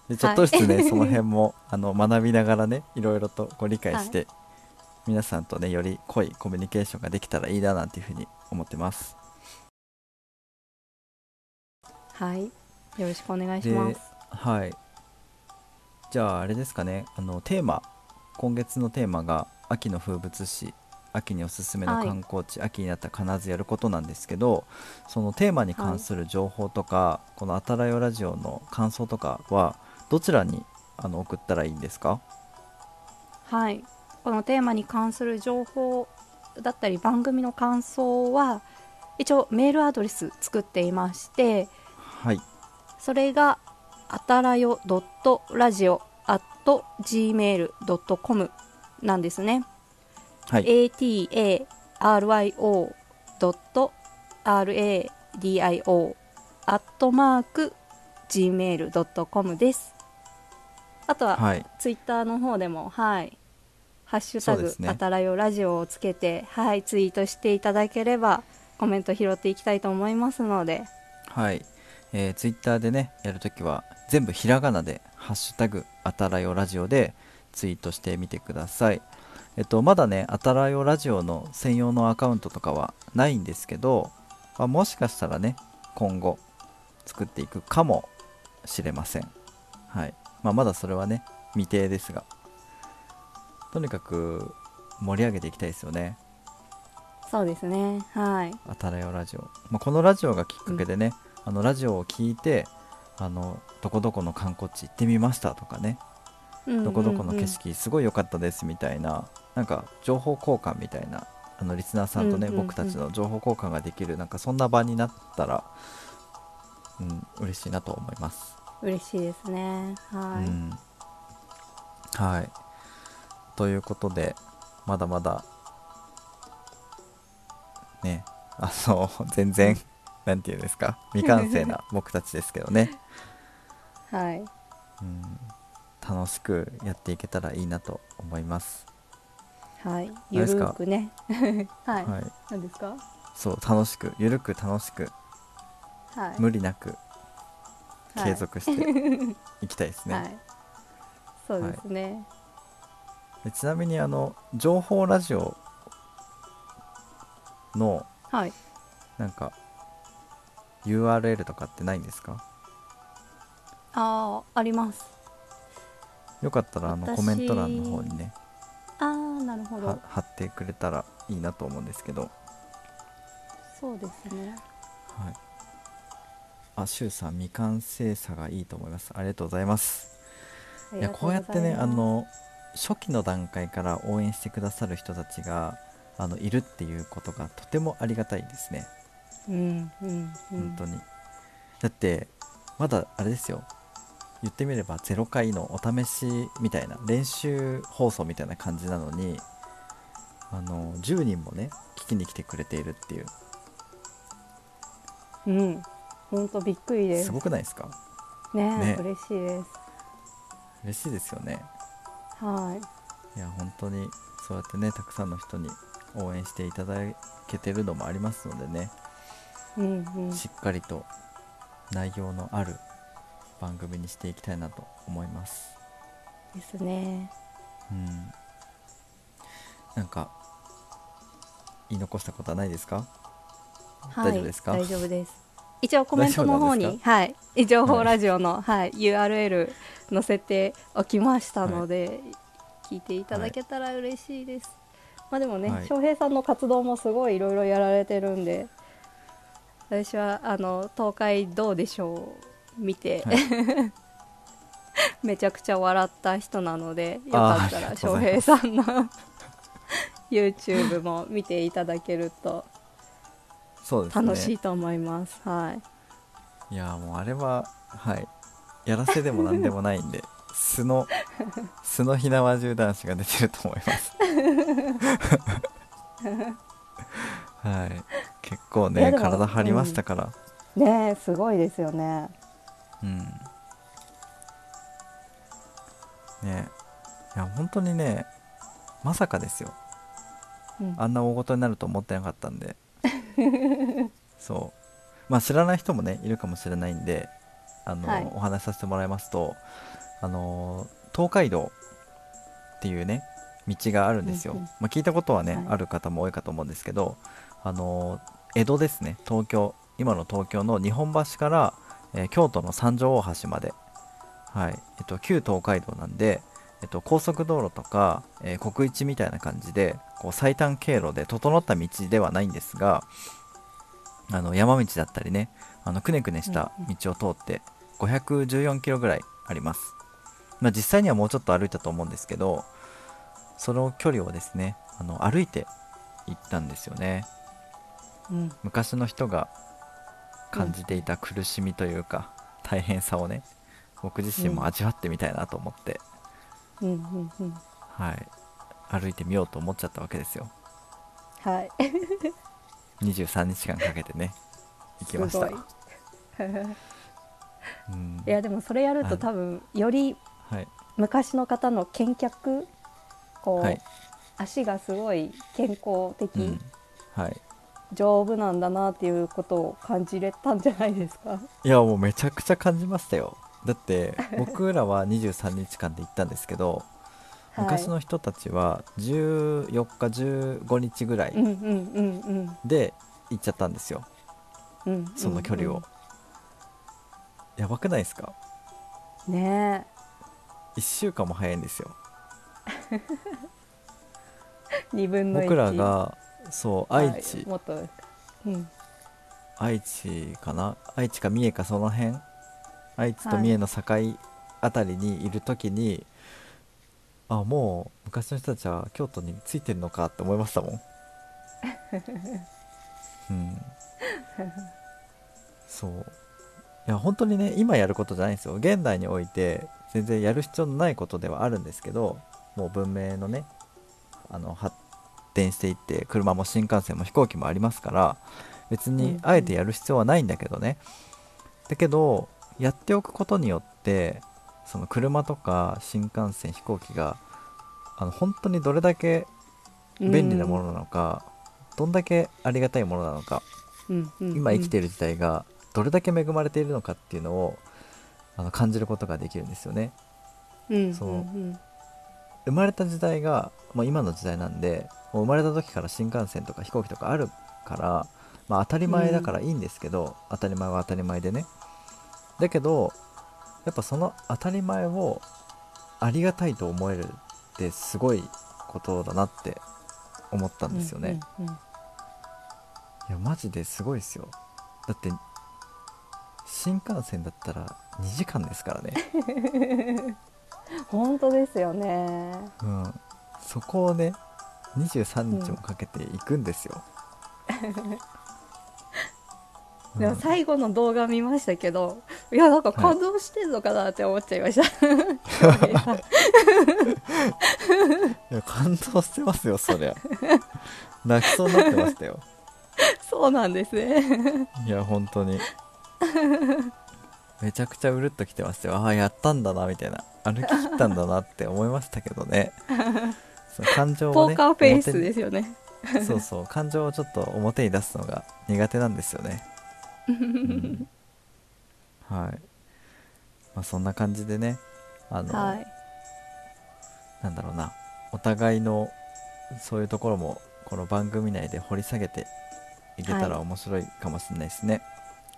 でちょっとずつね、その辺もあの学びながらねいろいろとご理解して、皆さんとねより濃いコミュニケーションができたらいいななんていうふうに思ってます。はい。よろしくお願いします。はいじゃああれですかね。あのテーマ。今月のテーマが秋の風物詩。秋におすすめのはい。観光地、秋になったら必ずやることなんですけどそのテーマに関する情報とか、この「あたらよラジオ」の感想とかはどちらにあの送ったらいいんですか？はい。このテーマに関する情報だったり番組の感想は一応メールアドレス作っていましてはい。それがあたらよ .radio.gmail.com なんですね。はい。Ataradio アットマーク gmail.com です。あとは、はい。ツイッターの方でも、はい、ハッシュタグね。あたらよラジオをつけて、はい、ツイートしていただければコメント拾っていきたいと思いますので、はい、えー、ツイッターでねやるときは全部ひらがなで「ハッシュタグあたらよラジオ」でツイートしてみてください。えっとまだねあたらよラジオの専用のアカウントとかはないんですけど、まあ、もしかしたらね今後作っていくかもしれません。はい、まあ、まだそれはね未定ですが。とにかく盛り上げていきたいですよね。そうですね、はい、あたらよラジオ、まあ、このラジオがきっかけでね、あのラジオを聞いてあのどこどこの観光地行ってみましたとかね、どこどこの景色すごい良かったですみたいななんか情報交換みたいなあのリスナーさんとね、僕たちの情報交換ができるなんかそんな場になったら、うん、嬉しいなと思います。嬉しいですね、はい、うん。はい。ということでまだまだねあの全然 なんていうんですか未完成な僕たちですけどね、はい、うん、楽しくやっていけたらいいなと思います。はい、ゆるくね、はい、はい、何ですか、そう楽しくゆるく楽しくはい、無理なくはい。継続していきたいですね。はい、そうですね、でちなみにあの情報ラジオのはい、なんか URL とかってないんですか？ああ、あります。よかったらあの私コメント欄の方にねああ、なるほはど、貼ってくれたらいいなと思うんですけど、はい、そうですね、あしゅうさん未完成さがいいと思います。ありがとうございます。いやこうやってねあ、の初期の段階から応援してくださる人たちがあのいるっていうことがとてもありがたいですね。うん、うん、うん。本当に、だってまだあれですよ言ってみれば0回のお試しみたいな練習放送みたいな感じなのにあの10人もね聞きに来てくれているっていう。うん、本当びっくりです。す。ごくないですか？ねね。嬉しいです。嬉しいですよね。はい。や本当にそうやってねたくさんの人に応援していただけてるのもありますのでね。い、うん、うん、しっかりと内容のある番組にしていきたいなと思います。ですね。うん。なんか言い残したことはないですか？はい、大丈夫ですか？大丈夫です。一応コメントの方に、はい、情報ラジオの、はい、URL 載せておきましたので、聞いていただけたら嬉しいです。まあでもね、はい。翔平さんの活動もすごいいろいろやられてるんで、私はあの東海どうでしょう見て、はい。めちゃくちゃ笑った人なので、よかったら翔平さんの YouTube も見ていただけると楽しいと思います。はい。いやもうあれははい。やらせでもなんでもないんで 素の素の火縄銃男子が出てると思います。はい。結構ね体張りましたから。ねえすごいですよねうん、ね。いや本当にねまさかですよ。うん。あんな大事になると思ってなかったんで。そう。まあ知らない人もねいるかもしれないんであの、はい。お話しさせてもらいますとあの東海道っていうね道があるんですよ、うんうんまあ、聞いたことはね、はい。ある方も多いかと思うんですけどあの江戸ですね。東京今の東京の日本橋から、えー京都の三条大橋まで、はい。えっと、旧東海道なんで、えっと、高速道路とか、えー国一みたいな感じでこう最短経路で整った道ではないんですがあの山道だったりねあのくねくねした道を通って514キロぐらいあります、まあ、実際にはもうちょっと歩いたと思うんですけどその距離をですねあの歩いて行ったんですよね。うん。昔の人が感じていた苦しみというか、大変さをね僕自身も味わってみたいなと思って、うんうんうん。はい。歩いてみようと思っちゃったわけですよ。はい。23日間かけてね行きました。うん。いやでもそれやるとはい。多分よりはい。昔の方の健脚こう、はい。足がすごい健康的、うん。はい丈夫なんだなっていうことを感じれたんじゃないですか？いやもうめちゃくちゃ感じましたよ。だって 僕らは23日間で行ったんですけど、はい。昔の人たちは14日15日ぐらいうんうんうんうん。で行っちゃったんですよ、うんうんその距離を、やばくないですか？うんね1週間も早いんですよ。え2分の1僕らがそうはい愛知、もっとうん。愛知かな？愛知か三重かその辺？愛知と三重の境あたりにいる時に、あもう昔の人たちは京都についてるのかって思いましたもん。うん。そう。いや本当にね今やることじゃないんですよ。現代において全然やる必要のないことではあるんですけどもう文明のねあの発展していって車も新幹線も飛行機もありますから別にあえてやる必要はないんだけどね、だけどやっておくことによってその車とか新幹線飛行機があの本当にどれだけ便利なものなのか、どんだけありがたいものなのか、今生きている時代がどれだけ恵まれているのかっていうのをあの感じることができるんですよね。うんそうん生まれた時代がもう今の時代なんでもう生まれた時から新幹線とか飛行機とかあるから、まあ、当たり前だからいいんですけど、当たり前は当たり前でね。だけどやっぱその当たり前をありがたいと思えるってすごいことだなって思ったんですよね、うんうんうん。いやマジですごいですよ。だって新幹線だったら2時間ですからね 本当ですよね。うん、そこをね23日もかけて行くんですよ、う んでも最後の動画見ましたけどいやなんか感動してんのかなって思っちゃいました、いや感動してますよそりゃ。泣きそうになってましたよ。そうなんですね。いや本当に。めちゃくちゃうるっときてましたよ。ああやったんだなみたいな歩き切ったんだなって思いましたけどね。その感情をねポーカーフェイスですよね。そうそう感情をちょっと表に出すのが苦手なんですよね、うん。はい、まあ、そんな感じでねあの、はい。なんだろうな。お互いのそういうところもこの番組内で掘り下げていけたらはい。面白いかもしれないですね、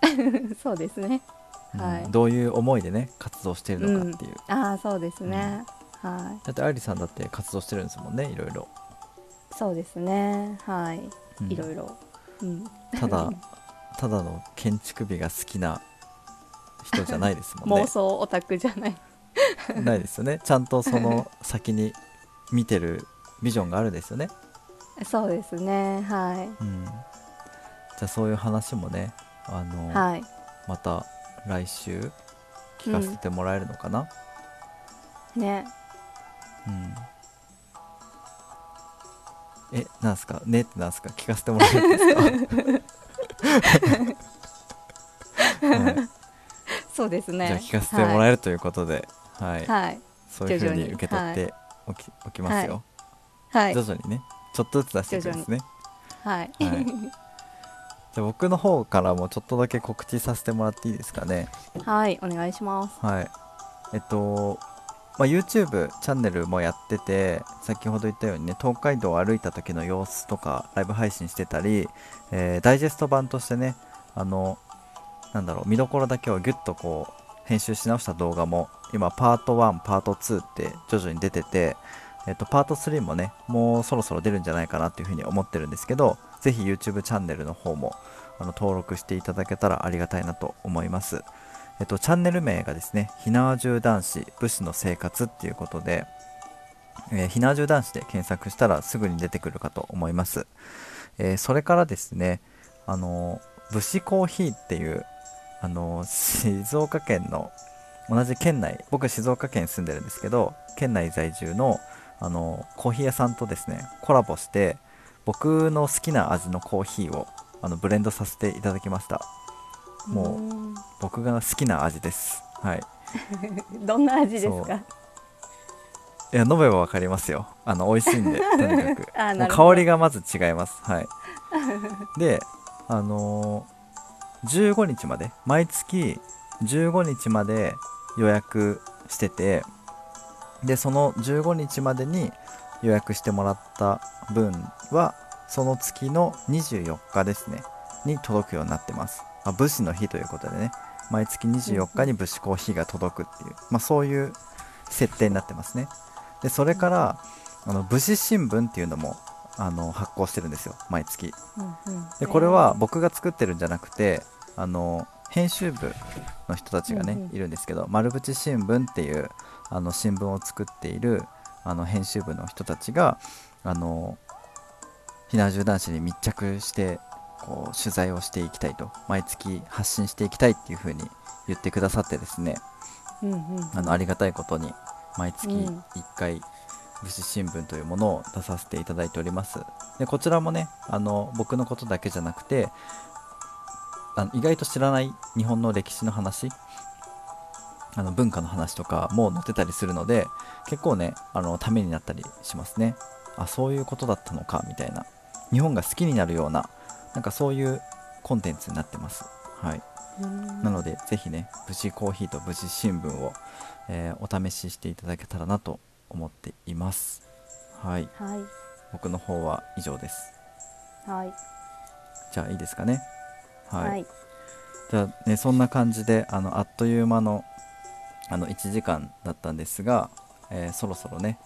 そうですね。うんはい。どういう思いでね活動しているのかっていう、ああそうですね、はだって愛理さんだって活動してるんですもんねいろいろ、いそうですね。はい、うん。いろいろ、うん、ただ ただの建築美が好きな人じゃないですもんね。妄想オタクじゃない。ないですよね。ちゃんとその先に見てるビジョンがあるんですよね、そうですね。はうん、じゃあそういう話もねあの、いはい。また来週聞かせてもらえるのかな、ね。うん。えなんすか？ねってなんすか？聞かせてもらえるんですか、は いそうですね。じゃあ聞かせてもらえるということで、はい、はい。そういうふうに受け取っておき,、おきますよ、はい。徐々にね。ちょっとずつ出していくんですね。はい、はいじゃあ僕の方からもちょっとだけ告知させてもらっていいですかね。はい、お願いします。はい。えっと、まあ、YouTube チャンネルもやってて先ほど言ったようにね東海道を歩いた時の様子とかライブ配信してたり、えーダイジェスト版としてねあのなんだろう見どころだけをギュッとこう編集し直した動画も今パート1パート2って徐々に出ててえっと、パート3もね、もうそろそろ出るんじゃないかなっていうふうに思ってるんですけど、ぜひ YouTube チャンネルの方もあの登録していただけたらありがたいなと思います。えっと、チャンネル名がですね、ひなわじゅう男子武士の生活っていうことで、えー、ひなわじゅう男子で検索したらすぐに出てくるかと思います。えーそれからですね、あのー、武士コーヒーっていう、あのー静岡県の同じ県内、僕静岡県住んでるんですけど、県内在住の、あのコーヒー屋さんとですね、コラボして、僕の好きな味のコーヒーをあのブレンドさせていただきました。もうー僕が好きな味です。はい。ん どんな味ですか？いや、飲めばわかりますよ。あの、美味しいんで、とにかく。香りがまず違います。はい。で、あのー15日まで、毎月15日まで予約してて、で、その15日までに予約してもらった分は、その月の24日ですね、に届くようになってます。あ武士の日ということでね、毎月24日に武士コーヒーが届くっていう、まあそういう設定になってますね。で、それから、あの武士新聞っていうのもあの発行してるんですよ、毎月。うんうんで、これは僕が作ってるんじゃなくて、あの編集部の人たちがね、うんうんいるんですけど、丸淵新聞っていうあの新聞を作っているあの編集部の人たちが、あのひなじゅう男子に密着してこう取材をしていきたいと、毎月発信していきたいっていう風に言ってくださってですね、うんうん。あのありがたいことに毎月うん。1回武士新聞というものを出させていただいております。でこちらもねあの僕のことだけじゃなくてあの意外と知らない日本の歴史の話あの文化の話とかも載ってたりするので結構ねあのためになったりしますねあそういうことだったのかみたいな日本が好きになるようななんかそういうコンテンツになってますはいうんなので、ぜひね、無事コーヒーと無事新聞を、えーお試ししていただけたらなと思っています。はい。はい僕の方は以上です。はいじゃあいいですかね。はい。はいじゃあね、そんな感じで、あの、あっという間の、あの、1時間だったんですが、えーそろそろね、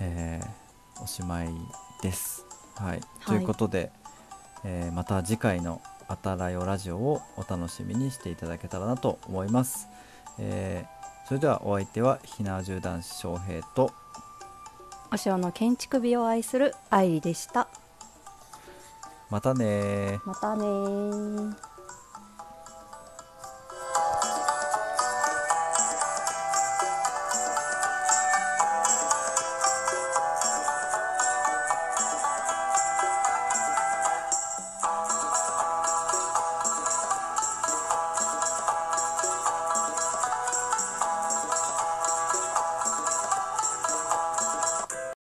えーおしまいです。はい。ということで、えーまた次回の「あたらよラジオ」をお楽しみにしていただけたらなと思います。えーそれではお相手はひなじゅう男子翔平とお城の建築美を愛する愛理でしたまたねー。またねー